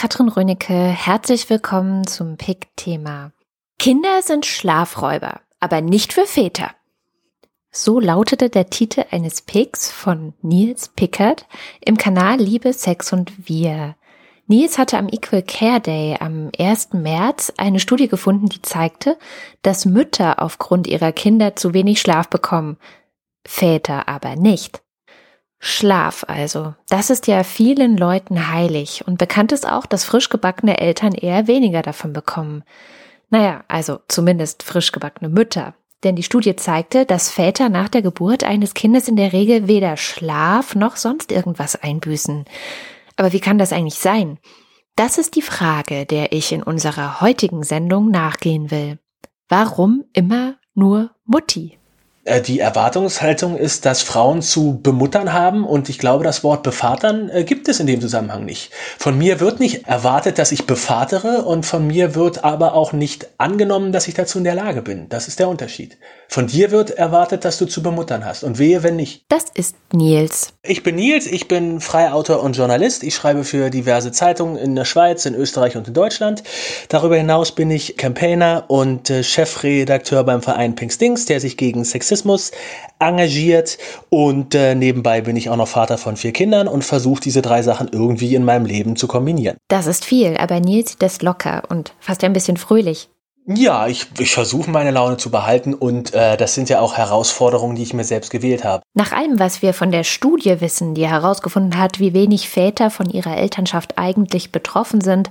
Katrin Rönecke. Herzlich willkommen zum PIC-Thema. Kinder sind Schlafräuber, aber nicht für Väter. So lautete der Titel eines Pics von Nils Pickert im Kanal Liebe, Sex und Wir. Nils hatte am Equal Care Day am 1. März eine Studie gefunden, die zeigte, dass Mütter aufgrund ihrer Kinder zu wenig Schlaf bekommen, Väter aber nicht. Schlaf also. Das ist ja vielen Leuten heilig und bekannt ist auch, dass frisch gebackene Eltern eher weniger davon bekommen. Naja, also zumindest frisch gebackene Mütter. Denn die Studie zeigte, dass Väter nach der Geburt eines Kindes in der Regel weder Schlaf noch sonst irgendwas einbüßen. Aber wie kann das eigentlich sein? Das ist die Frage, der ich in unserer heutigen Sendung nachgehen will. Warum immer nur Mutti? Äh, die Erwartungshaltung ist, dass Frauen zu bemuttern haben und ich glaube, das Wort bevatern äh, gibt es in dem Zusammenhang nicht. Von mir wird nicht erwartet, dass ich bevatere und von mir wird aber auch nicht angenommen, dass ich dazu in der Lage bin. Das ist der Unterschied. Von dir wird erwartet, dass du zu bemuttern hast und wehe, wenn nicht. Das ist Nils. Ich bin Nils, ich bin freier Autor und Journalist. Ich schreibe für diverse Zeitungen in der Schweiz, in Österreich und in Deutschland. Darüber hinaus bin ich Campaigner und äh, Chefredakteur beim Verein Pinkstings, der sich gegen Sexismus engagiert und äh, nebenbei bin ich auch noch Vater von vier Kindern und versuche diese drei Sachen irgendwie in meinem Leben zu kombinieren. Das ist viel, aber Nils sieht das locker und fast ein bisschen fröhlich. Ja, ich, ich versuche meine Laune zu behalten und äh, das sind ja auch Herausforderungen, die ich mir selbst gewählt habe. Nach allem, was wir von der Studie wissen, die herausgefunden hat, wie wenig Väter von ihrer Elternschaft eigentlich betroffen sind,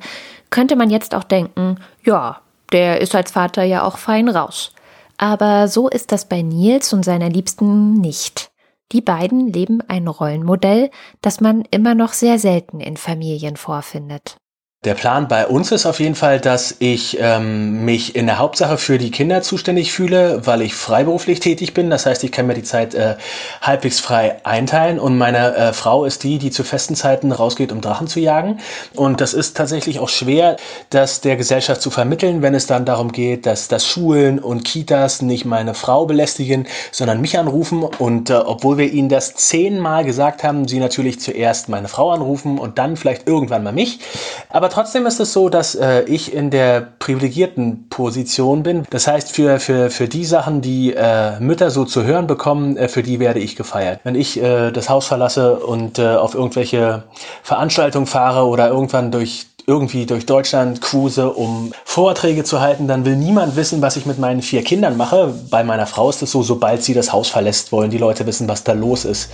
könnte man jetzt auch denken, ja, der ist als Vater ja auch fein raus. Aber so ist das bei Nils und seiner Liebsten nicht. Die beiden leben ein Rollenmodell, das man immer noch sehr selten in Familien vorfindet. Der Plan bei uns ist auf jeden Fall, dass ich ähm, mich in der Hauptsache für die Kinder zuständig fühle, weil ich freiberuflich tätig bin. Das heißt, ich kann mir die Zeit äh, halbwegs frei einteilen und meine äh, Frau ist die, die zu festen Zeiten rausgeht, um Drachen zu jagen. Und das ist tatsächlich auch schwer, das der Gesellschaft zu vermitteln, wenn es dann darum geht, dass, dass Schulen und Kitas nicht meine Frau belästigen, sondern mich anrufen. Und äh, obwohl wir ihnen das zehnmal gesagt haben, sie natürlich zuerst meine Frau anrufen und dann vielleicht irgendwann mal mich. Aber aber trotzdem ist es so, dass äh, ich in der privilegierten Position bin. Das heißt, für, für, für die Sachen, die äh, Mütter so zu hören bekommen, äh, für die werde ich gefeiert. Wenn ich äh, das Haus verlasse und äh, auf irgendwelche Veranstaltungen fahre oder irgendwann durch irgendwie durch Deutschland cruise, um Vorträge zu halten, dann will niemand wissen, was ich mit meinen vier Kindern mache. Bei meiner Frau ist es so, sobald sie das Haus verlässt, wollen die Leute wissen, was da los ist.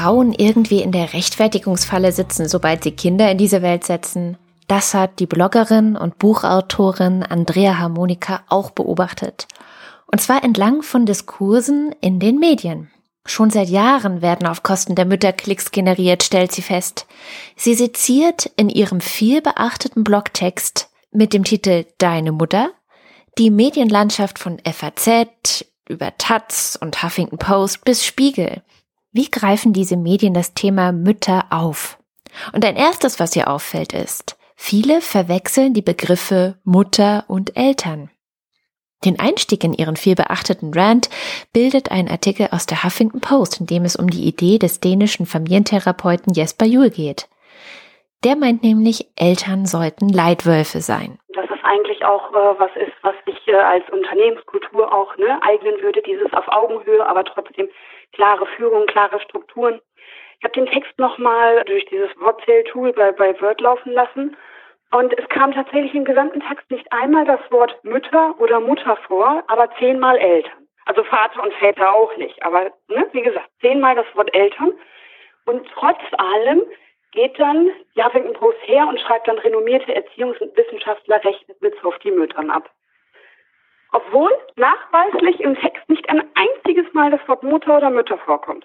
Frauen irgendwie in der Rechtfertigungsfalle sitzen, sobald sie Kinder in diese Welt setzen, das hat die Bloggerin und Buchautorin Andrea Harmonika auch beobachtet. Und zwar entlang von Diskursen in den Medien. Schon seit Jahren werden auf Kosten der Mütter Klicks generiert, stellt sie fest. Sie seziert in ihrem viel beachteten Blogtext mit dem Titel Deine Mutter die Medienlandschaft von FAZ, über Taz und Huffington Post bis Spiegel. Wie greifen diese Medien das Thema Mütter auf? Und ein erstes, was hier auffällt, ist, viele verwechseln die Begriffe Mutter und Eltern. Den Einstieg in ihren viel beachteten Rant bildet ein Artikel aus der Huffington Post, in dem es um die Idee des dänischen Familientherapeuten Jesper Juhl geht. Der meint nämlich, Eltern sollten Leitwölfe sein. Das ist eigentlich auch äh, was ist, was sich äh, als Unternehmenskultur auch ne, eignen würde, dieses auf Augenhöhe, aber trotzdem klare Führung, klare Strukturen. Ich habe den Text nochmal durch dieses Wortzähl-Tool bei, bei Word laufen lassen und es kam tatsächlich im gesamten Text nicht einmal das Wort Mütter oder Mutter vor, aber zehnmal Eltern. Also Vater und Väter auch nicht, aber ne, wie gesagt, zehnmal das Wort Eltern. Und trotz allem geht dann Huffington Post her und schreibt dann renommierte Erziehungswissenschaftler rechnet mit auf die Müttern ab. Obwohl nachweislich im Text nicht ein einziges Mal das Wort Mutter oder Mütter vorkommt.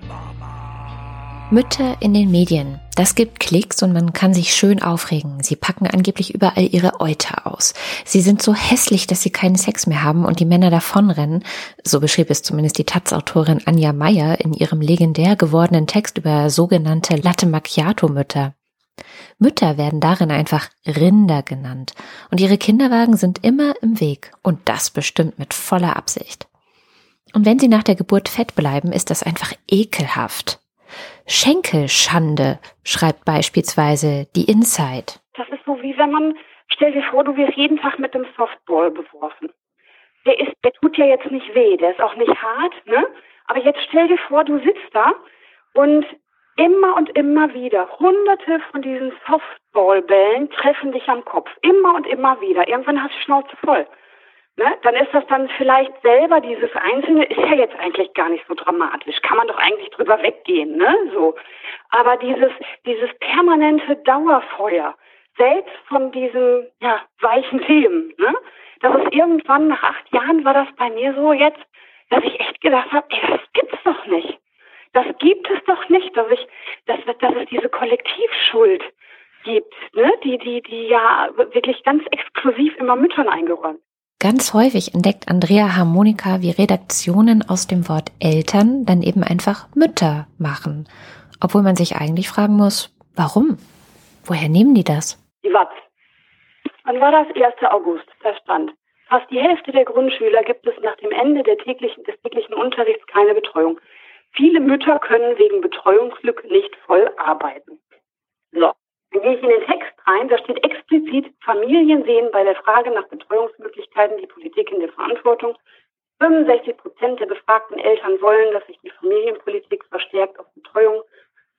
Mütter in den Medien. Das gibt Klicks und man kann sich schön aufregen. Sie packen angeblich überall ihre Euter aus. Sie sind so hässlich, dass sie keinen Sex mehr haben und die Männer davonrennen. So beschrieb es zumindest die Taz-Autorin Anja Meyer in ihrem legendär gewordenen Text über sogenannte Latte Macchiato-Mütter. Mütter werden darin einfach Rinder genannt und ihre Kinderwagen sind immer im Weg und das bestimmt mit voller Absicht. Und wenn sie nach der Geburt fett bleiben, ist das einfach ekelhaft. Schenkelschande, schreibt beispielsweise die Inside. Das ist so wie wenn man, stell dir vor, du wirst jeden Tag mit einem Softball beworfen. Der ist, der tut ja jetzt nicht weh, der ist auch nicht hart, ne? Aber jetzt stell dir vor, du sitzt da und immer und immer wieder hunderte von diesen Softballbällen treffen dich am Kopf. Immer und immer wieder. Irgendwann hast du Schnauze voll. Ne? Dann ist das dann vielleicht selber dieses Einzelne, ist ja jetzt eigentlich gar nicht so dramatisch. Kann man doch eigentlich drüber weggehen, ne? So. Aber dieses, dieses permanente Dauerfeuer, selbst von diesen, ja, weichen Themen, ne? Das ist irgendwann nach acht Jahren war das bei mir so jetzt, dass ich echt gedacht habe, ey, das gibt's doch nicht. Das gibt es doch nicht, dass ich, dass, dass es diese Kollektivschuld gibt, ne? Die, die, die ja wirklich ganz exklusiv immer Müttern eingeräumt. Ganz häufig entdeckt Andrea Harmonika, wie Redaktionen aus dem Wort Eltern dann eben einfach Mütter machen. Obwohl man sich eigentlich fragen muss, warum? Woher nehmen die das? Die Watz. Wann war das? 1. August. Da stand. Fast die Hälfte der Grundschüler gibt es nach dem Ende der täglichen, des täglichen Unterrichts keine Betreuung. Viele Mütter können wegen Betreuungslücke nicht voll arbeiten. So, dann gehe ich in den Text rein, da steht explizit, Familien sehen bei der Frage nach Betreuungsmöglichkeiten die Politik in der Verantwortung. 65 Prozent der befragten Eltern wollen, dass sich die Familienpolitik verstärkt auf Betreuung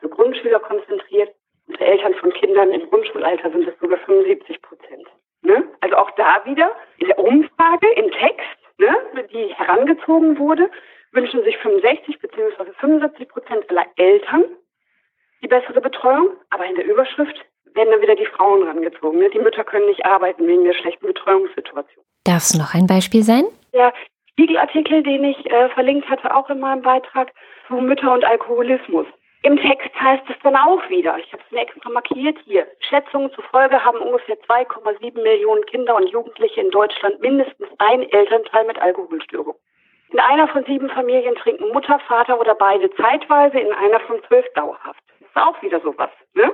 für Grundschüler konzentriert. Und für Eltern von Kindern im Grundschulalter sind es sogar 75 Prozent. Ne? Also auch da wieder in der Umfrage, im Text, ne, die herangezogen wurde, wünschen sich 65 bzw. 75 Prozent aller Eltern die bessere Betreuung, aber in der Überschrift werden dann wieder die Frauen rangezogen. Ne? Die Mütter können nicht arbeiten wegen der schlechten Betreuungssituation. Darf es noch ein Beispiel sein? Der Spiegelartikel, den ich äh, verlinkt hatte, auch in meinem Beitrag zu Mütter und Alkoholismus. Im Text heißt es dann auch wieder, ich habe es mir extra markiert hier, Schätzungen zufolge haben ungefähr 2,7 Millionen Kinder und Jugendliche in Deutschland mindestens ein Elternteil mit Alkoholstörung. In einer von sieben Familien trinken Mutter, Vater oder beide zeitweise, in einer von zwölf dauerhaft. Das ist auch wieder sowas. Ne?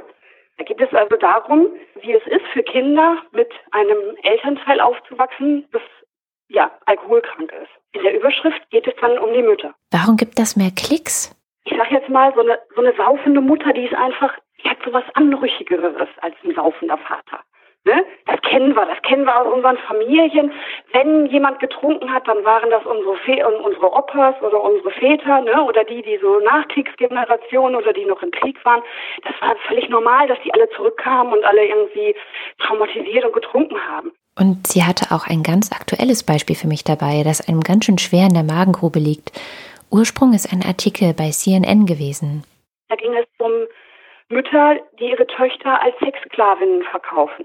Da geht es also darum, wie es ist für Kinder mit einem Elternteil aufzuwachsen, das ja alkoholkrank ist. In der Überschrift geht es dann um die Mütter. Warum gibt das mehr Klicks? Ich sag jetzt mal, so eine, so eine saufende Mutter, die ist einfach, die hat so was Anrüchigeres als ein saufender Vater. Ne? Das kennen wir, das kennen wir aus unseren Familien. Wenn jemand getrunken hat, dann waren das unsere, Fe unsere Opas oder unsere Väter, ne? oder die, die so Nachkriegsgenerationen oder die noch im Krieg waren. Das war völlig normal, dass die alle zurückkamen und alle irgendwie traumatisiert und getrunken haben. Und sie hatte auch ein ganz aktuelles Beispiel für mich dabei, das einem ganz schön schwer in der Magengrube liegt. Ursprung ist ein Artikel bei CNN gewesen. Da ging es um Mütter, die ihre Töchter als Sexsklavinnen verkaufen.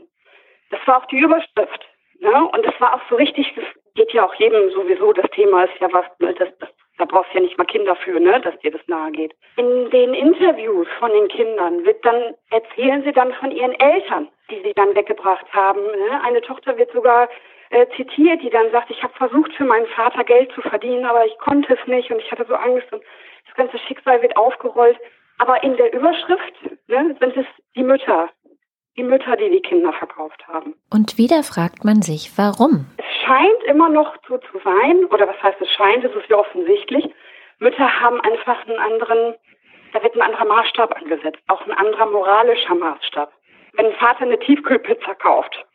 Das war auch die Überschrift. Ne? Und das war auch so richtig, das geht ja auch jedem sowieso, das Thema ist ja was, ne? das, das, da brauchst du ja nicht mal Kinder für, ne? dass dir das nahe geht. In den Interviews von den Kindern wird dann, erzählen sie dann von ihren Eltern, die sie dann weggebracht haben. Ne? Eine Tochter wird sogar äh, zitiert, die dann sagt, ich habe versucht für meinen Vater Geld zu verdienen, aber ich konnte es nicht und ich hatte so Angst und das ganze Schicksal wird aufgerollt. Aber in der Überschrift ne, sind es die Mütter, die Mütter, die die Kinder verkauft haben. Und wieder fragt man sich, warum? Es scheint immer noch so zu sein, oder was heißt es scheint, es ist ja offensichtlich, Mütter haben einfach einen anderen, da wird ein anderer Maßstab angesetzt, auch ein anderer moralischer Maßstab. Wenn ein Vater eine Tiefkühlpizza kauft,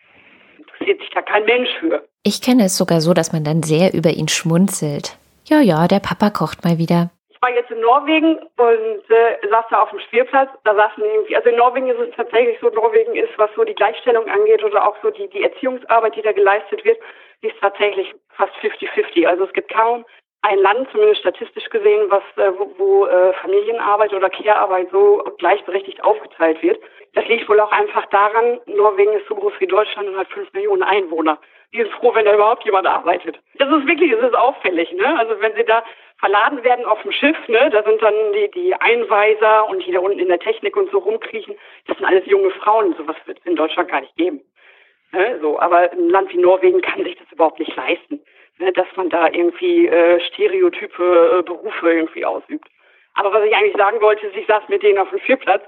interessiert sich da kein Mensch für. Ich kenne es sogar so, dass man dann sehr über ihn schmunzelt. Ja, ja, der Papa kocht mal wieder war jetzt in Norwegen und äh, saß da auf dem Spielplatz. Da saßen irgendwie, also in Norwegen ist es tatsächlich so, Norwegen ist, was so die Gleichstellung angeht oder auch so die, die Erziehungsarbeit, die da geleistet wird, die ist tatsächlich fast 50-50. Also es gibt kaum ein Land, zumindest statistisch gesehen, was äh, wo, wo äh, Familienarbeit oder Care-Arbeit so gleichberechtigt aufgeteilt wird. Das liegt wohl auch einfach daran, Norwegen ist so groß wie Deutschland und hat fünf Millionen Einwohner. Die sind froh, wenn da überhaupt jemand arbeitet. Das ist wirklich, das ist auffällig, ne? Also wenn sie da verladen werden auf dem Schiff, ne, da sind dann die, die Einweiser und die da unten in der Technik und so rumkriechen. Das sind alles junge Frauen. Sowas wird es in Deutschland gar nicht geben. Ne, so, aber ein Land wie Norwegen kann sich das überhaupt nicht leisten, ne, dass man da irgendwie äh, stereotype äh, Berufe irgendwie ausübt. Aber was ich eigentlich sagen wollte, ist, ich saß mit denen auf dem Spielplatz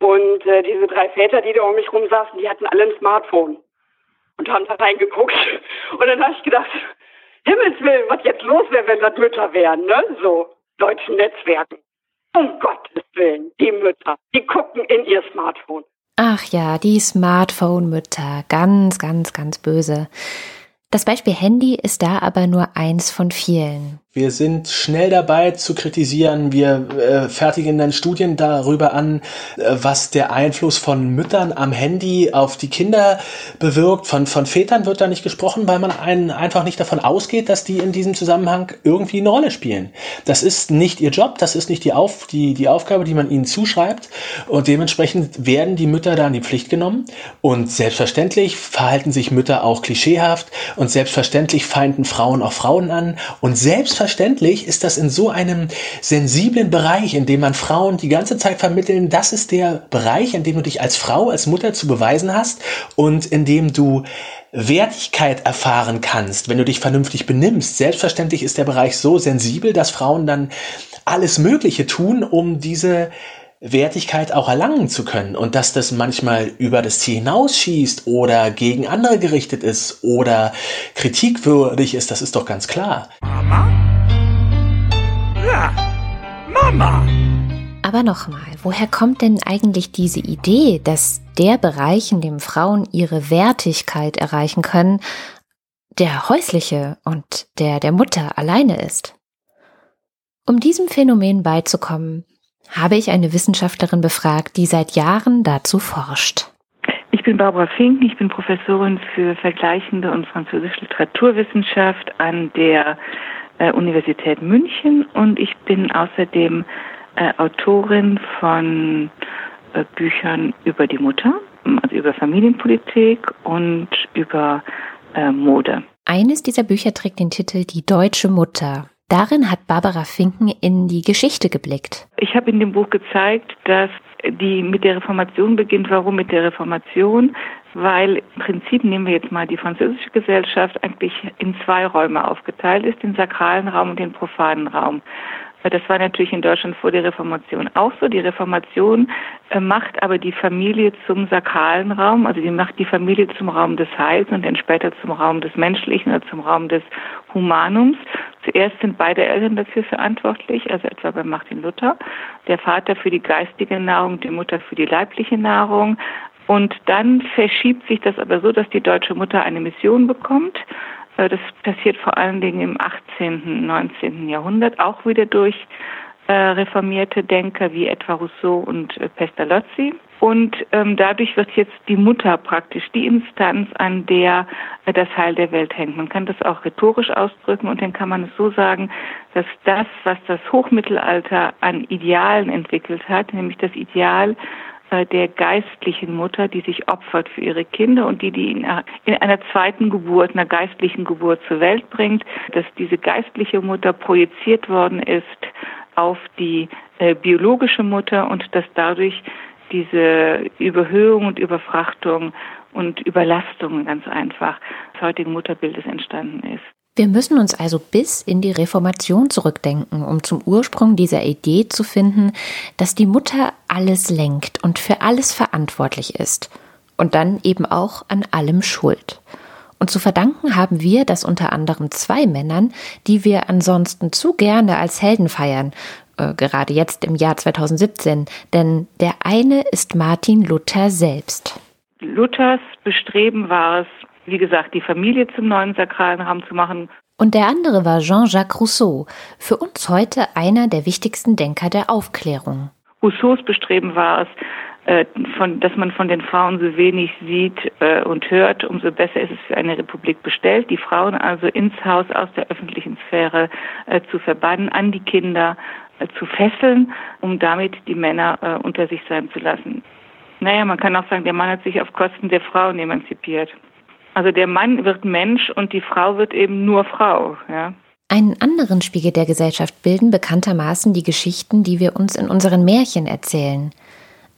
Und äh, diese drei Väter, die da um mich rum saßen, die hatten alle ein Smartphone und haben da reingeguckt. Und dann habe ich gedacht, Himmels Willen, was jetzt los wäre, wenn das Mütter wären, ne? So, deutschen Netzwerken. Um Gottes Willen, die Mütter, die gucken in ihr Smartphone. Ach ja, die Smartphone-Mütter, ganz, ganz, ganz böse. Das Beispiel Handy ist da aber nur eins von vielen. Wir sind schnell dabei zu kritisieren. Wir äh, fertigen dann Studien darüber an, äh, was der Einfluss von Müttern am Handy auf die Kinder bewirkt. Von, von Vätern wird da nicht gesprochen, weil man einen einfach nicht davon ausgeht, dass die in diesem Zusammenhang irgendwie eine Rolle spielen. Das ist nicht ihr Job, das ist nicht die, Auf, die, die Aufgabe, die man ihnen zuschreibt. Und dementsprechend werden die Mütter da in die Pflicht genommen. Und selbstverständlich verhalten sich Mütter auch klischeehaft. Und selbstverständlich feinden Frauen auch Frauen an. Und selbstverständlich selbstverständlich ist das in so einem sensiblen Bereich, in dem man Frauen die ganze Zeit vermitteln, das ist der Bereich, in dem du dich als Frau, als Mutter zu beweisen hast und in dem du Wertigkeit erfahren kannst, wenn du dich vernünftig benimmst. Selbstverständlich ist der Bereich so sensibel, dass Frauen dann alles Mögliche tun, um diese Wertigkeit auch erlangen zu können und dass das manchmal über das Ziel hinausschießt oder gegen andere gerichtet ist oder kritikwürdig ist, das ist doch ganz klar. Mama? Ja, Mama! Aber nochmal, woher kommt denn eigentlich diese Idee, dass der Bereich, in dem Frauen ihre Wertigkeit erreichen können, der häusliche und der der Mutter alleine ist? Um diesem Phänomen beizukommen, habe ich eine Wissenschaftlerin befragt, die seit Jahren dazu forscht. Ich bin Barbara Fink, ich bin Professorin für vergleichende und französische Literaturwissenschaft an der äh, Universität München und ich bin außerdem äh, Autorin von äh, Büchern über die Mutter, also über Familienpolitik und über äh, Mode. Eines dieser Bücher trägt den Titel Die deutsche Mutter. Darin hat Barbara Finken in die Geschichte geblickt. Ich habe in dem Buch gezeigt, dass die mit der Reformation beginnt. Warum mit der Reformation? Weil im Prinzip nehmen wir jetzt mal die französische Gesellschaft eigentlich in zwei Räume aufgeteilt ist, den sakralen Raum und den profanen Raum. Das war natürlich in Deutschland vor der Reformation auch so. Die Reformation äh, macht aber die Familie zum sakralen Raum, also die macht die Familie zum Raum des Heils und dann später zum Raum des Menschlichen oder zum Raum des Humanums. Zuerst sind beide Eltern dafür verantwortlich, also etwa bei Martin Luther. Der Vater für die geistige Nahrung, die Mutter für die leibliche Nahrung. Und dann verschiebt sich das aber so, dass die deutsche Mutter eine Mission bekommt äh, das passiert vor allen Dingen im 18., 19. Jahrhundert, auch wieder durch äh, reformierte Denker wie etwa Rousseau und äh, Pestalozzi. Und ähm, dadurch wird jetzt die Mutter praktisch die Instanz, an der äh, das Heil der Welt hängt. Man kann das auch rhetorisch ausdrücken und dann kann man es so sagen, dass das, was das Hochmittelalter an Idealen entwickelt hat, nämlich das Ideal äh, der geistlichen Mutter, die sich opfert für ihre Kinder und die die in einer zweiten Geburt, einer geistlichen Geburt zur Welt bringt, dass diese geistliche Mutter projiziert worden ist auf die äh, biologische Mutter und dass dadurch diese Überhöhung und Überfrachtung und Überlastung ganz einfach des heutigen Mutterbildes entstanden ist. Wir müssen uns also bis in die Reformation zurückdenken, um zum Ursprung dieser Idee zu finden, dass die Mutter alles lenkt und für alles verantwortlich ist und dann eben auch an allem schuld. Und zu verdanken haben wir das unter anderem zwei Männern, die wir ansonsten zu gerne als Helden feiern, äh, gerade jetzt im Jahr 2017, denn der eine ist Martin Luther selbst. Luthers Bestreben war es, wie gesagt, die Familie zum neuen sakralen Raum zu machen. Und der andere war Jean-Jacques Rousseau, für uns heute einer der wichtigsten Denker der Aufklärung. Rousseaus Bestreben war es, äh, von, dass man von den Frauen so wenig sieht äh, und hört, umso besser ist es für eine Republik bestellt, die Frauen also ins Haus aus der öffentlichen Sphäre äh, zu verbannen, an die Kinder äh, zu fesseln, um damit die Männer äh, unter sich sein zu lassen. Naja, man kann auch sagen, der Mann hat sich auf Kosten der Frauen emanzipiert. Also der Mann wird Mensch und die Frau wird eben nur Frau, ja. Einen anderen Spiegel der Gesellschaft bilden bekanntermaßen die Geschichten, die wir uns in unseren Märchen erzählen.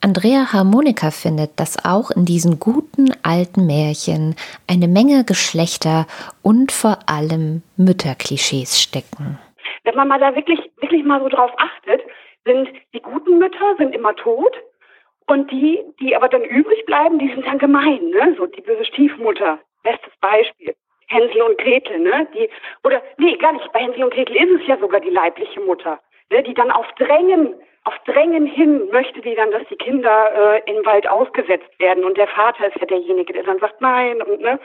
Andrea Harmonika findet, dass auch in diesen guten alten Märchen eine Menge Geschlechter und vor allem Mütterklischees stecken. Wenn man mal da wirklich, wirklich mal so drauf achtet, sind die guten Mütter sind immer tot Und die, die aber dann übrig bleiben, die sind dann gemein, ne? So die böse Stiefmutter. Bestes Beispiel. Hänsel und Gretel, ne? Die, oder, nee, gar nicht. Bei Hänsel und Gretel ist es ja sogar die leibliche Mutter, ne? Die dann auf Drängen, auf Drängen hin möchte die dann, dass die Kinder äh, im Wald ausgesetzt werden. Und der Vater ist ja derjenige, der dann sagt, nein, und, ne?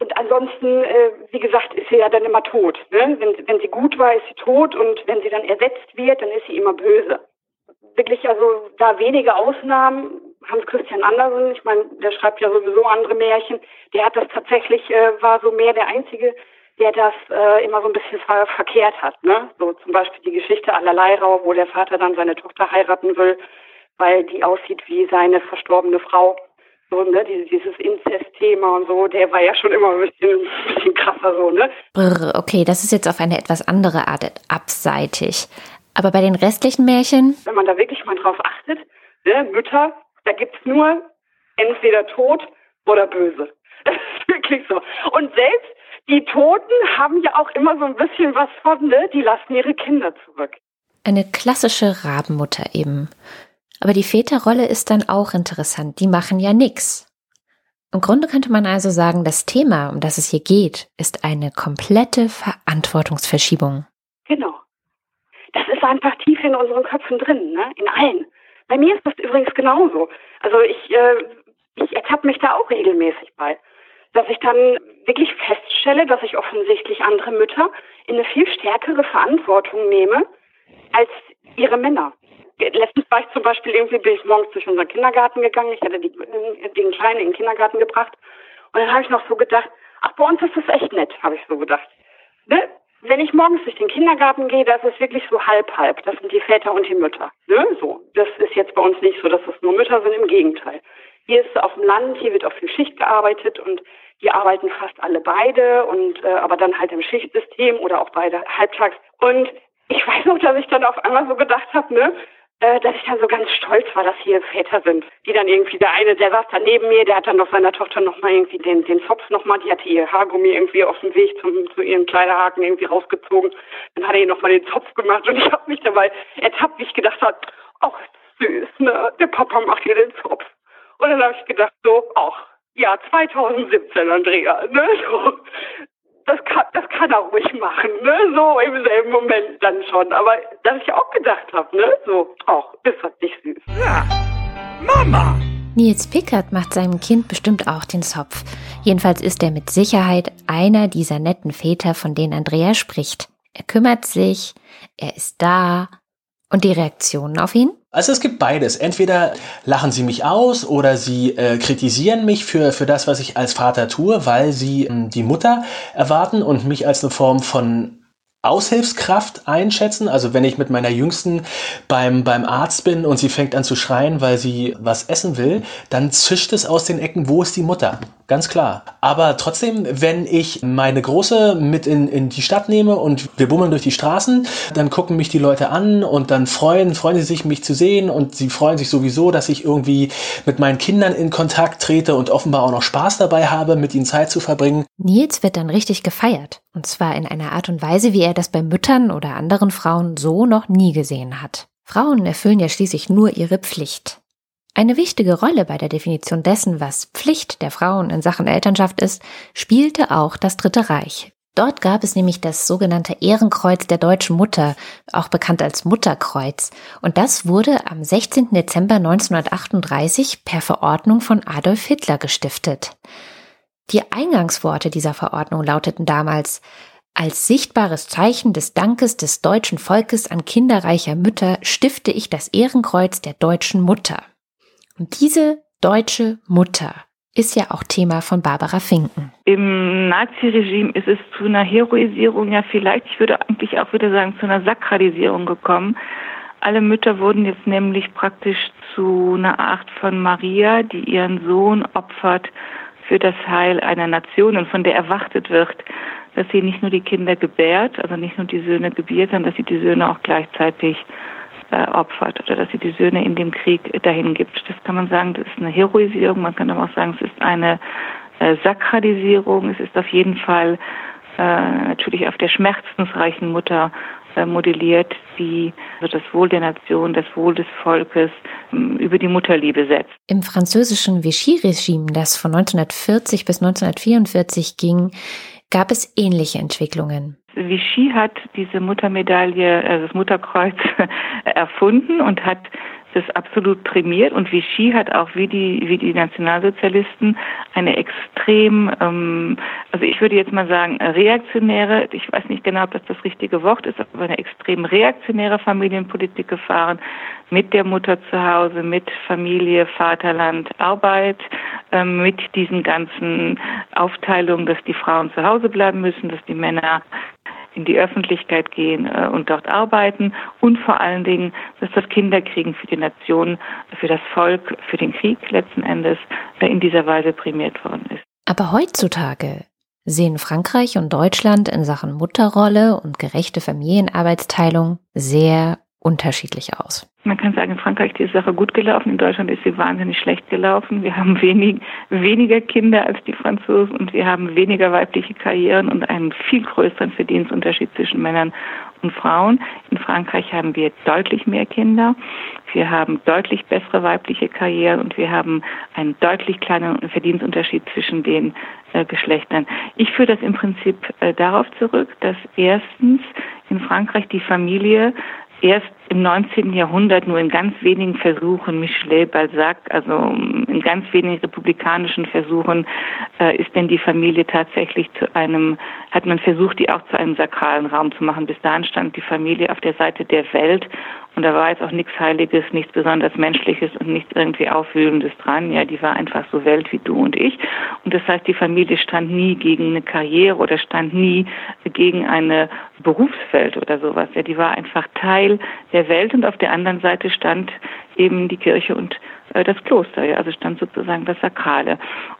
Und ansonsten, äh, wie gesagt, ist sie ja dann immer tot. Ne? Wenn, wenn sie gut war, ist sie tot und wenn sie dann ersetzt wird, dann ist sie immer böse. Wirklich, also da wenige Ausnahmen. Hans Christian Andersen, ich meine, der schreibt ja sowieso andere Märchen, der hat das tatsächlich, äh, war so mehr der Einzige, der das äh, immer so ein bisschen ver verkehrt hat. Ne? So zum Beispiel die Geschichte aller Leirau, wo der Vater dann seine Tochter heiraten will, weil die aussieht wie seine verstorbene Frau so, ne, dieses Inzest-Thema und so, der war ja schon immer ein bisschen, ein bisschen krasser so, ne? Brr, okay, das ist jetzt auf eine etwas andere Art abseitig. Aber bei den restlichen Märchen? Wenn man da wirklich mal drauf achtet, ne, Mütter, da gibt's nur entweder tot oder böse. Das ist wirklich so. Und selbst die Toten haben ja auch immer so ein bisschen was von, ne? Die lassen ihre Kinder zurück. Eine klassische Rabenmutter eben. Aber die Väterrolle ist dann auch interessant. Die machen ja nichts. Im Grunde könnte man also sagen, das Thema, um das es hier geht, ist eine komplette Verantwortungsverschiebung. Genau. Das ist einfach tief in unseren Köpfen drin, ne? in allen. Bei mir ist das übrigens genauso. Also ich, äh, ich ertappe mich da auch regelmäßig bei, dass ich dann wirklich feststelle, dass ich offensichtlich andere Mütter in eine viel stärkere Verantwortung nehme als ihre Männer letztens war ich zum Beispiel irgendwie, bin ich morgens durch unseren Kindergarten gegangen. Ich hatte die, den Kleinen in den Kindergarten gebracht. Und dann habe ich noch so gedacht, ach, bei uns ist das echt nett, habe ich so gedacht. Ne? Wenn ich morgens durch den Kindergarten gehe, das ist wirklich so halb-halb. Das sind die Väter und die Mütter. Ne? So. Das ist jetzt bei uns nicht so, dass es nur Mütter sind, im Gegenteil. Hier ist auf dem Land, hier wird auf viel Schicht gearbeitet und hier arbeiten fast alle beide und äh, aber dann halt im Schichtsystem oder auch beide halbtags. Und ich weiß noch, dass ich dann auf einmal so gedacht habe, ne, äh, dass ich dann so ganz stolz war, dass hier Väter sind, die dann irgendwie, der eine, der saß da neben mir, der hat dann noch seiner Tochter nochmal irgendwie den, den Zopf nochmal, die hatte ihr Haargummi irgendwie auf dem Weg zum, zu ihrem Kleiderhaken irgendwie rausgezogen. Dann hat er ihr nochmal den Zopf gemacht und ich habe mich dabei ertappt, wie ich gedacht habe, ach süß, ne, der Papa macht ihr den Zopf. Und dann habe ich gedacht so, ach, ja, 2017, Andrea, ne, so, das kann, das kann er ruhig machen, ne? So im selben Moment dann schon. Aber dass ich auch gedacht habe, ne? So, ach, ist das nicht süß. Ja. Mama! Nils Pickert macht seinem Kind bestimmt auch den Zopf. Jedenfalls ist er mit Sicherheit einer dieser netten Väter, von denen Andrea spricht. Er kümmert sich, er ist da. Und die Reaktionen auf ihn? Also es gibt beides. Entweder lachen sie mich aus oder sie äh, kritisieren mich für, für das, was ich als Vater tue, weil sie äh, die Mutter erwarten und mich als eine Form von Aushilfskraft einschätzen. Also wenn ich mit meiner Jüngsten beim, beim Arzt bin und sie fängt an zu schreien, weil sie was essen will, dann zischt es aus den Ecken, wo ist die Mutter? Ganz klar. Aber trotzdem, wenn ich meine Große mit in, in die Stadt nehme und wir bummeln durch die Straßen, dann gucken mich die Leute an und dann freuen, freuen sie sich, mich zu sehen und sie freuen sich sowieso, dass ich irgendwie mit meinen Kindern in Kontakt trete und offenbar auch noch Spaß dabei habe, mit ihnen Zeit zu verbringen. Nils wird dann richtig gefeiert. Und zwar in einer Art und Weise, wie er das bei Müttern oder anderen Frauen so noch nie gesehen hat. Frauen erfüllen ja schließlich nur ihre Pflicht. Eine wichtige Rolle bei der Definition dessen, was Pflicht der Frauen in Sachen Elternschaft ist, spielte auch das Dritte Reich. Dort gab es nämlich das sogenannte Ehrenkreuz der deutschen Mutter, auch bekannt als Mutterkreuz, und das wurde am 16. Dezember 1938 per Verordnung von Adolf Hitler gestiftet. Die Eingangsworte dieser Verordnung lauteten damals als sichtbares Zeichen des Dankes des deutschen Volkes an kinderreicher Mütter stifte ich das Ehrenkreuz der deutschen Mutter. Und diese deutsche Mutter ist ja auch Thema von Barbara Finken. Im Naziregime ist es zu einer Heroisierung, ja vielleicht, ich würde eigentlich auch wieder sagen, zu einer Sakralisierung gekommen. Alle Mütter wurden jetzt nämlich praktisch zu einer Art von Maria, die ihren Sohn opfert für das Heil einer Nation und von der erwartet wird, dass sie nicht nur die Kinder gebärt, also nicht nur die Söhne gebiert, sondern dass sie die Söhne auch gleichzeitig äh, opfert oder dass sie die Söhne in dem Krieg dahin gibt. Das kann man sagen, das ist eine Heroisierung, man kann aber auch sagen, es ist eine äh, Sakralisierung, es ist auf jeden Fall äh, natürlich auf der schmerzensreichen Mutter modelliert, die also das Wohl der Nation, das Wohl des Volkes ähm, über die Mutterliebe setzt. Im französischen Vichy-Regime, das von 1940 bis 1944 ging, gab es ähnliche Entwicklungen. Vichy hat diese Muttermedaille, also das Mutterkreuz erfunden und hat das absolut prämiert. Und Vichy hat auch wie die wie die Nationalsozialisten eine extrem ähm, also ich würde jetzt mal sagen reaktionäre ich weiß nicht genau ob das das richtige Wort ist aber eine extrem reaktionäre Familienpolitik gefahren mit der Mutter zu Hause mit Familie Vaterland Arbeit ähm, mit diesen ganzen Aufteilungen dass die Frauen zu Hause bleiben müssen dass die Männer in die Öffentlichkeit gehen äh, und dort arbeiten und vor allen Dingen, dass das Kinderkriegen für die Nation, für das Volk, für den Krieg letzten Endes äh, in dieser Weise prämiert worden ist. Aber heutzutage sehen Frankreich und Deutschland in Sachen Mutterrolle und gerechte Familienarbeitsteilung sehr unterschiedlich aus. Man kann sagen, in Frankreich ist die Sache gut gelaufen, in Deutschland ist sie wahnsinnig schlecht gelaufen. Wir haben wenig, weniger Kinder als die Franzosen und wir haben weniger weibliche Karrieren und einen viel größeren Verdienstunterschied zwischen Männern und Frauen. In Frankreich haben wir deutlich mehr Kinder. Wir haben deutlich bessere weibliche Karrieren und wir haben einen deutlich kleineren Verdienstunterschied zwischen den äh, Geschlechtern. Ich führe das im Prinzip äh, darauf zurück, dass erstens in Frankreich die Familie erst im 19. Jahrhundert nur in ganz wenigen Versuchen, Michelet, Balzac, also in ganz wenigen republikanischen Versuchen, äh, ist denn die Familie tatsächlich zu einem, hat man versucht, die auch zu einem sakralen Raum zu machen. Bis dahin stand die Familie auf der Seite der Welt und da war jetzt auch nichts Heiliges, nichts besonders Menschliches und nichts irgendwie Aufwühlendes dran. Ja, die war einfach so Welt wie du und ich. Und das heißt, die Familie stand nie gegen eine Karriere oder stand nie gegen eine Berufsfeld oder sowas. Ja, die war einfach Teil der Welt und auf der anderen Seite stand eben die Kirche und äh, das Kloster, ja, also stand sozusagen das Sakrale.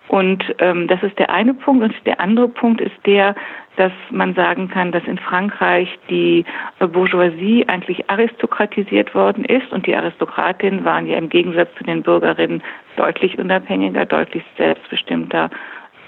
Und ähm, das ist der eine Punkt. Und der andere Punkt ist der, dass man sagen kann, dass in Frankreich die Bourgeoisie eigentlich aristokratisiert worden ist und die Aristokratinnen waren ja im Gegensatz zu den Bürgerinnen deutlich unabhängiger, deutlich selbstbestimmter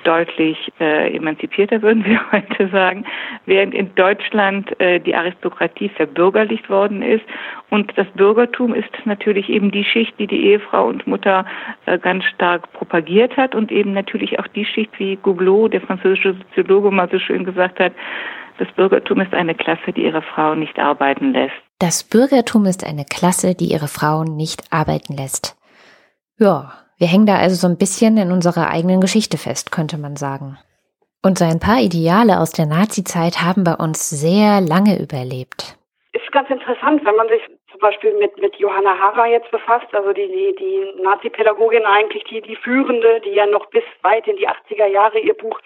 deutlich äh, emanzipierter, würden wir heute sagen, während in Deutschland äh, die Aristokratie verbürgerlicht worden ist. Und das Bürgertum ist natürlich eben die Schicht, die die Ehefrau und Mutter äh, ganz stark propagiert hat und eben natürlich auch die Schicht, wie Gouglot, der französische Soziologe, mal so schön gesagt hat, das Bürgertum ist eine Klasse, die ihre Frauen nicht arbeiten lässt. Das Bürgertum ist eine Klasse, die ihre Frauen nicht arbeiten lässt. Ja, wir hängen da also so ein bisschen in unserer eigenen Geschichte fest, könnte man sagen. Und so ein paar Ideale aus der Nazi-Zeit haben bei uns sehr lange überlebt. Ist ganz interessant, wenn man sich zum Beispiel mit, mit Johanna Hara jetzt befasst, also die, die, die Nazi-Pädagogin eigentlich, die, die Führende, die ja noch bis weit in die 80er Jahre ihr Buch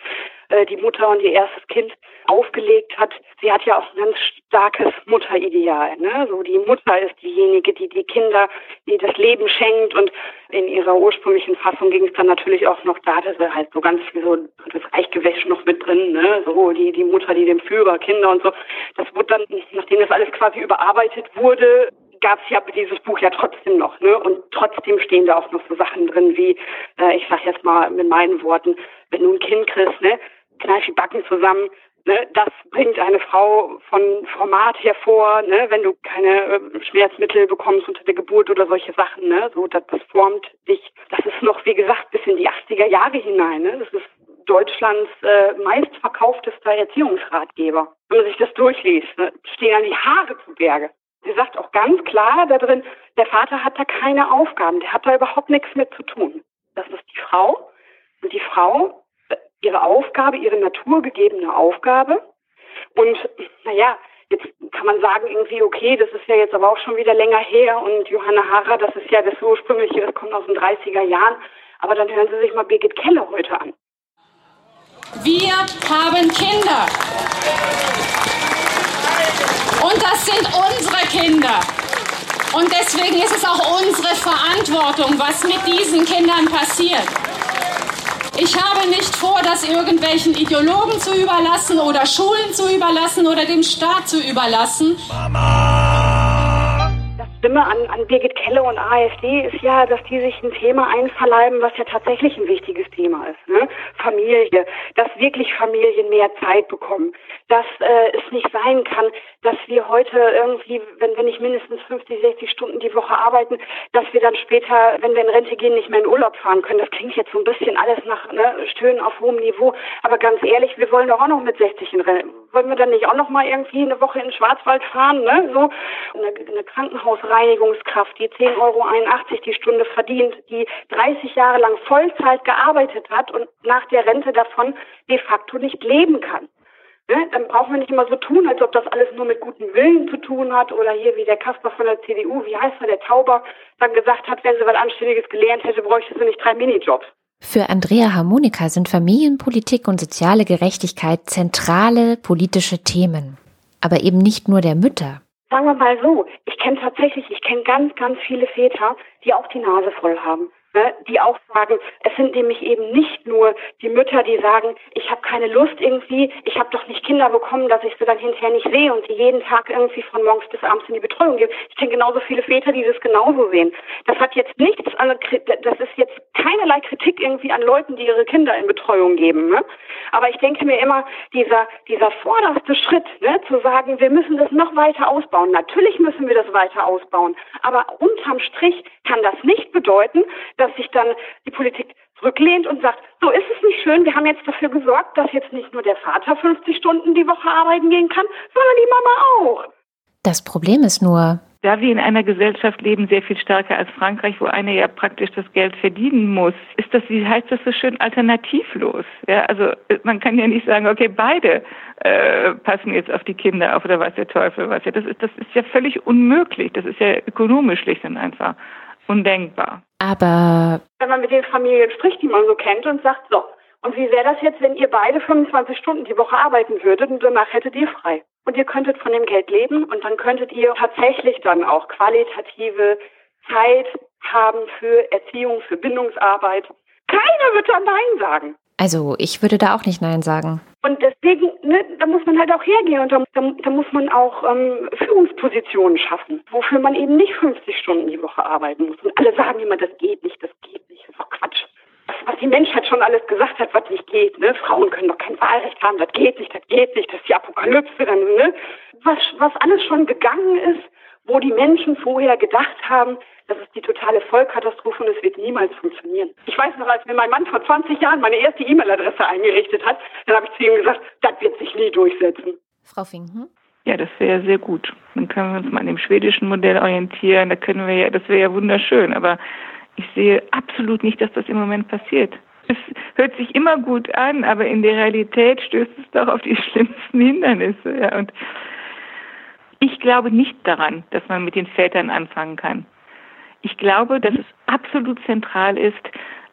äh, Die Mutter und ihr erstes Kind aufgelegt hat. Sie hat ja auch ein ganz starkes Mutterideal. Ne? So die Mutter ist diejenige, die die Kinder, die das Leben schenkt und in ihrer ursprünglichen Fassung ging es dann natürlich auch noch da, dass er halt so ganz wie so das Reichgewäsch noch mit drin, ne? So die die Mutter, die dem Führer, Kinder und so. Das wurde dann, nachdem das alles quasi überarbeitet wurde, gab es ja dieses Buch ja trotzdem noch, ne? Und trotzdem stehen da auch noch so Sachen drin wie, äh, ich sag jetzt mal mit meinen Worten, wenn du ein Kind kriegst, ne, kneif die Backen zusammen, Ne, das bringt eine Frau von Format hervor, ne, wenn du keine äh, Schmerzmittel bekommst unter der Geburt oder solche Sachen, ne, so das, das formt dich. Das ist noch, wie gesagt, bis in die 80er Jahre hinein. Ne, das ist Deutschlands äh, meistverkauftester Erziehungsratgeber. Wenn man sich das durchliest, ne, stehen dann die Haare zu Berge. Sie sagt auch ganz klar da drin, der Vater hat da keine Aufgaben, der hat da überhaupt nichts mit zu tun. Das ist die Frau. Und die Frau ihre Aufgabe, ihre naturgegebene Aufgabe. Und naja, jetzt kann man sagen irgendwie, okay, das ist ja jetzt aber auch schon wieder länger her und Johanna Harrer, das ist ja das ursprüngliche, das kommt aus den 30er Jahren. Aber dann hören Sie sich mal Birgit Keller heute an. Wir haben Kinder. Und das sind unsere Kinder. Und deswegen ist es auch unsere Verantwortung, was mit diesen Kindern passiert. Ich habe nicht vor, das irgendwelchen Ideologen zu überlassen oder Schulen zu überlassen oder dem Staat zu überlassen. Mama. Stimme an, an Birgit Kelle und AfD ist ja, dass die sich ein Thema einverleiben, was ja tatsächlich ein wichtiges Thema ist. Ne? Familie, dass wirklich Familien mehr Zeit bekommen, dass äh, es nicht sein kann, dass wir heute irgendwie, wenn wir nicht mindestens 50, 60 Stunden die Woche arbeiten, dass wir dann später, wenn wir in Rente gehen, nicht mehr in Urlaub fahren können. Das klingt jetzt so ein bisschen alles nach ne, Stöhnen auf hohem Niveau, aber ganz ehrlich, wir wollen doch auch noch mit 60 in Rente. Wollen wir dann nicht auch noch mal irgendwie eine Woche in den Schwarzwald fahren, ne? So eine, eine Krankenhausreinigungskraft, die 10,81 Euro die Stunde verdient, die 30 Jahre lang Vollzeit gearbeitet hat und nach der Rente davon de facto nicht leben kann. Ne? Dann brauchen wir nicht immer so tun, als ob das alles nur mit gutem Willen zu tun hat oder hier wie der Kasper von der CDU, wie heißt er, der Tauber, dann gesagt hat, wenn sie was Anständiges gelernt hätte, bräuchte sie nicht drei Minijobs. Für Andrea Harmonika sind Familienpolitik und soziale Gerechtigkeit zentrale politische Themen. Aber eben nicht nur der Mütter. Sagen wir mal so, ich kenne tatsächlich, ich kenne ganz, ganz viele Väter, die auch die Nase voll haben ne, die auch sagen, es sind nämlich eben nicht nur die Mütter, die sagen, ich habe keine Lust irgendwie, ich habe doch nicht Kinder bekommen, dass ich sie dann hinterher nicht sehe und sie jeden Tag irgendwie von morgens bis abends in die Betreuung geben. Ich kenne genauso viele Väter, die das genauso sehen. Das hat jetzt nichts an, das ist jetzt keinerlei Kritik irgendwie an Leuten, die ihre Kinder in Betreuung geben. Ne? Aber ich denke mir immer, dieser, dieser vorderste Schritt, ne, zu sagen, wir müssen das noch weiter ausbauen. Natürlich müssen wir das weiter ausbauen. Aber unterm Strich kann das nicht bedeuten, dass sich dann die Politik zurücklehnt und sagt, so ist es nicht schön, wir haben jetzt dafür gesorgt, dass jetzt nicht nur der Vater 50 Stunden die Woche arbeiten gehen kann, sondern die Mama auch. Das Problem ist nur, da wir in einer Gesellschaft leben, sehr viel stärker als Frankreich, wo einer ja praktisch das Geld verdienen muss, ist das, wie heißt das so schön, alternativlos. Ja, also man kann ja nicht sagen, okay, beide äh, passen jetzt auf die Kinder auf oder was der Teufel was. Ja, das ist, das ist ja völlig unmöglich. Das ist ja ökonomisch schlicht und einfach undenkbar. Aber wenn man mit den Familien spricht, die man so kennt und sagt, so, und wie wäre das jetzt, wenn ihr beide 25 Stunden die Woche arbeiten würdet und danach hättet ihr frei? Und ihr könntet von dem Geld leben und dann könntet ihr tatsächlich dann auch qualitative Zeit haben für Erziehung, für Bindungsarbeit. Keiner wird da Nein sagen. Also ich würde da auch nicht Nein sagen. Und deswegen, ne, da muss man halt auch hergehen und da, da, da muss man auch ähm, Führungspositionen schaffen, wofür man eben nicht 50 Stunden die Woche arbeiten muss. Und alle sagen immer, das geht nicht, das geht nicht, das ist doch Quatsch. Was, die Menschheit schon alles gesagt hat, was nicht geht. Ne? Frauen können doch kein Wahlrecht haben, das geht nicht, das geht nicht, das ist die Apokalypse. Dann, ne? was, was alles schon gegangen ist, wo die Menschen vorher gedacht haben, das ist die totale Vollkatastrophe und es wird niemals funktionieren. Ich weiß noch, als mir mein Mann vor 20 Jahren meine erste E-Mail-Adresse eingerichtet hat, dann habe ich zu ihm gesagt, das wird sich nie durchsetzen. Frau Finken? Ja, das wäre sehr gut. Dann können wir uns mal an dem schwedischen Modell orientieren. Da können wir ja, das wäre ja wunderschön. Aber ich sehe absolut nicht, dass das im Moment passiert. Es hört sich immer gut an, aber in der Realität stößt es doch auf die schlimmsten Hindernisse. Ja. Und ich glaube nicht daran, dass man mit den Vätern anfangen kann. Ich glaube, dass es absolut zentral ist,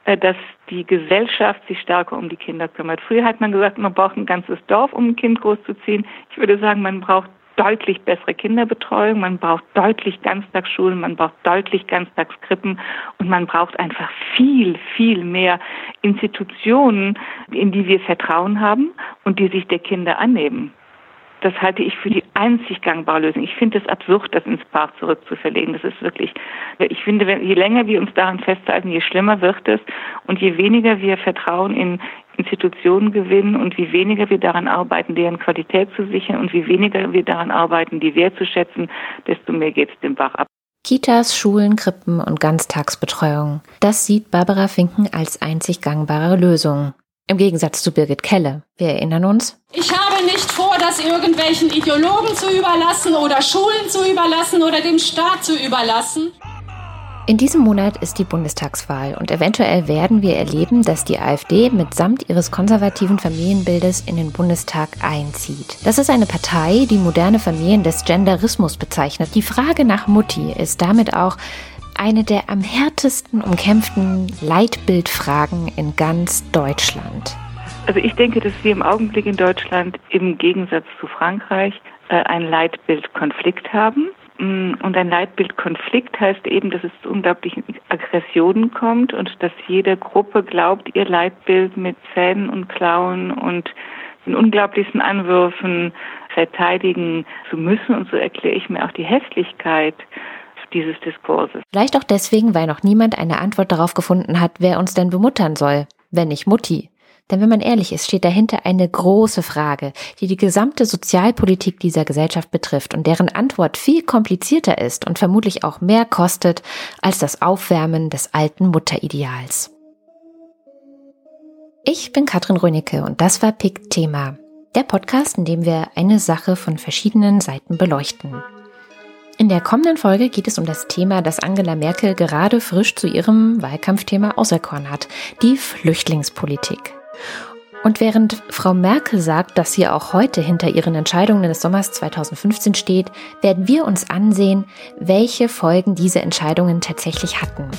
äh, dass die Gesellschaft sich stärker um die Kinder kümmert. Früher hat man gesagt, man braucht ein ganzes Dorf, um ein Kind großzuziehen. Ich würde sagen, man braucht deutlich bessere Kinderbetreuung, man braucht deutlich Ganztagsschulen, man braucht deutlich Ganztagskrippen und man braucht einfach viel, viel mehr Institutionen, in die wir Vertrauen haben und die sich der Kinder annehmen. Das halte ich für die einzig gangbare Lösung. Ich finde es absurd, das ins Park zurückzuverlegen. Das ist wirklich, ich finde, je länger wir uns daran festhalten, je schlimmer wird es und je weniger wir Vertrauen in Institutionen gewinnen und wie weniger wir daran arbeiten, deren Qualität zu sichern und wie weniger wir daran arbeiten, die wertzuschätzen, desto mehr geht es den Bach ab. Kitas, Schulen, Krippen und Ganztagsbetreuung. Das sieht Barbara Finken als einzig gangbare Lösung. Im Gegensatz zu Birgit Kelle. Wir erinnern uns. Ich habe nicht vor, das irgendwelchen Ideologen zu überlassen oder Schulen zu überlassen oder dem Staat zu überlassen. In diesem Monat ist die Bundestagswahl und eventuell werden wir erleben, dass die AfD mitsamt ihres konservativen Familienbildes in den Bundestag einzieht. Das ist eine Partei, die moderne Familien des Genderismus bezeichnet. Die Frage nach Mutti ist damit auch eine der am härtesten umkämpften Leitbildfragen in ganz Deutschland. Also ich denke, dass wir im Augenblick in Deutschland im Gegensatz zu Frankreich äh, einen Leitbildkonflikt haben. Mm, und ein Leitbildkonflikt heißt eben, dass es zu unglaublichen Aggressionen kommt und dass jede Gruppe glaubt, ihr Leitbild mit Zähnen und Klauen und den unglaublichsten Anwürfen verteidigen zu müssen. Und so erkläre ich mir auch die Hässlichkeit dieses Diskurses. Vielleicht auch deswegen, weil noch niemand eine Antwort darauf gefunden hat, wer uns denn bemuttern soll, wenn nicht Mutti. Denn wenn man ehrlich ist, steht dahinter eine große Frage, die die gesamte Sozialpolitik dieser Gesellschaft betrifft und deren Antwort viel komplizierter ist und vermutlich auch mehr kostet als das Aufwärmen des alten Mutterideals. Ich bin Katrin Rönecke und das war PIK Thema, der Podcast, in dem wir eine Sache von verschiedenen Seiten beleuchten. In der kommenden Folge geht es um das Thema, das Angela Merkel gerade frisch zu ihrem Wahlkampfthema auserkoren hat, die Flüchtlingspolitik. Und während Frau Merkel sagt, dass sie auch heute hinter ihren Entscheidungen des Sommers 2015 steht, werden wir uns ansehen, welche Folgen diese Entscheidungen tatsächlich hatten.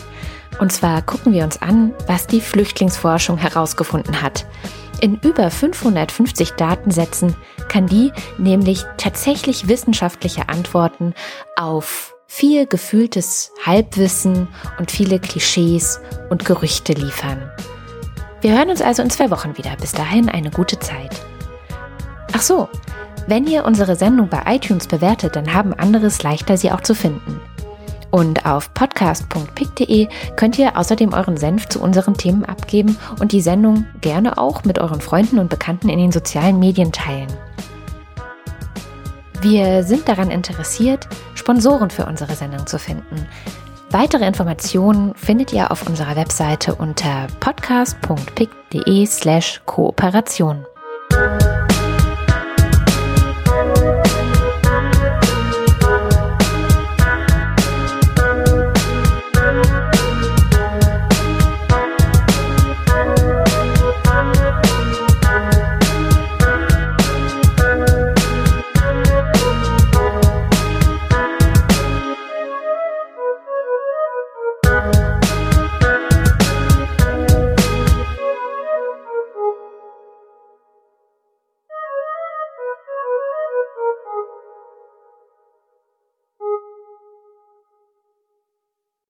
Und zwar gucken wir uns an, was die Flüchtlingsforschung herausgefunden hat. In über 550 Datensätzen kann die nämlich tatsächlich wissenschaftliche Antworten auf viel gefühltes Halbwissen und viele Klischees und Gerüchte liefern. Wir hören uns also in zwei Wochen wieder. Bis dahin eine gute Zeit. Ach so, wenn ihr unsere Sendung bei iTunes bewertet, dann haben andere es leichter, sie auch zu finden. Und auf podcast.pick.de könnt ihr außerdem euren Senf zu unseren Themen abgeben und die Sendung gerne auch mit euren Freunden und Bekannten in den sozialen Medien teilen. Wir sind daran interessiert, Sponsoren für unsere Sendung zu finden. Weitere Informationen findet ihr auf unserer Webseite unter podcast.pick.de slash Kooperation.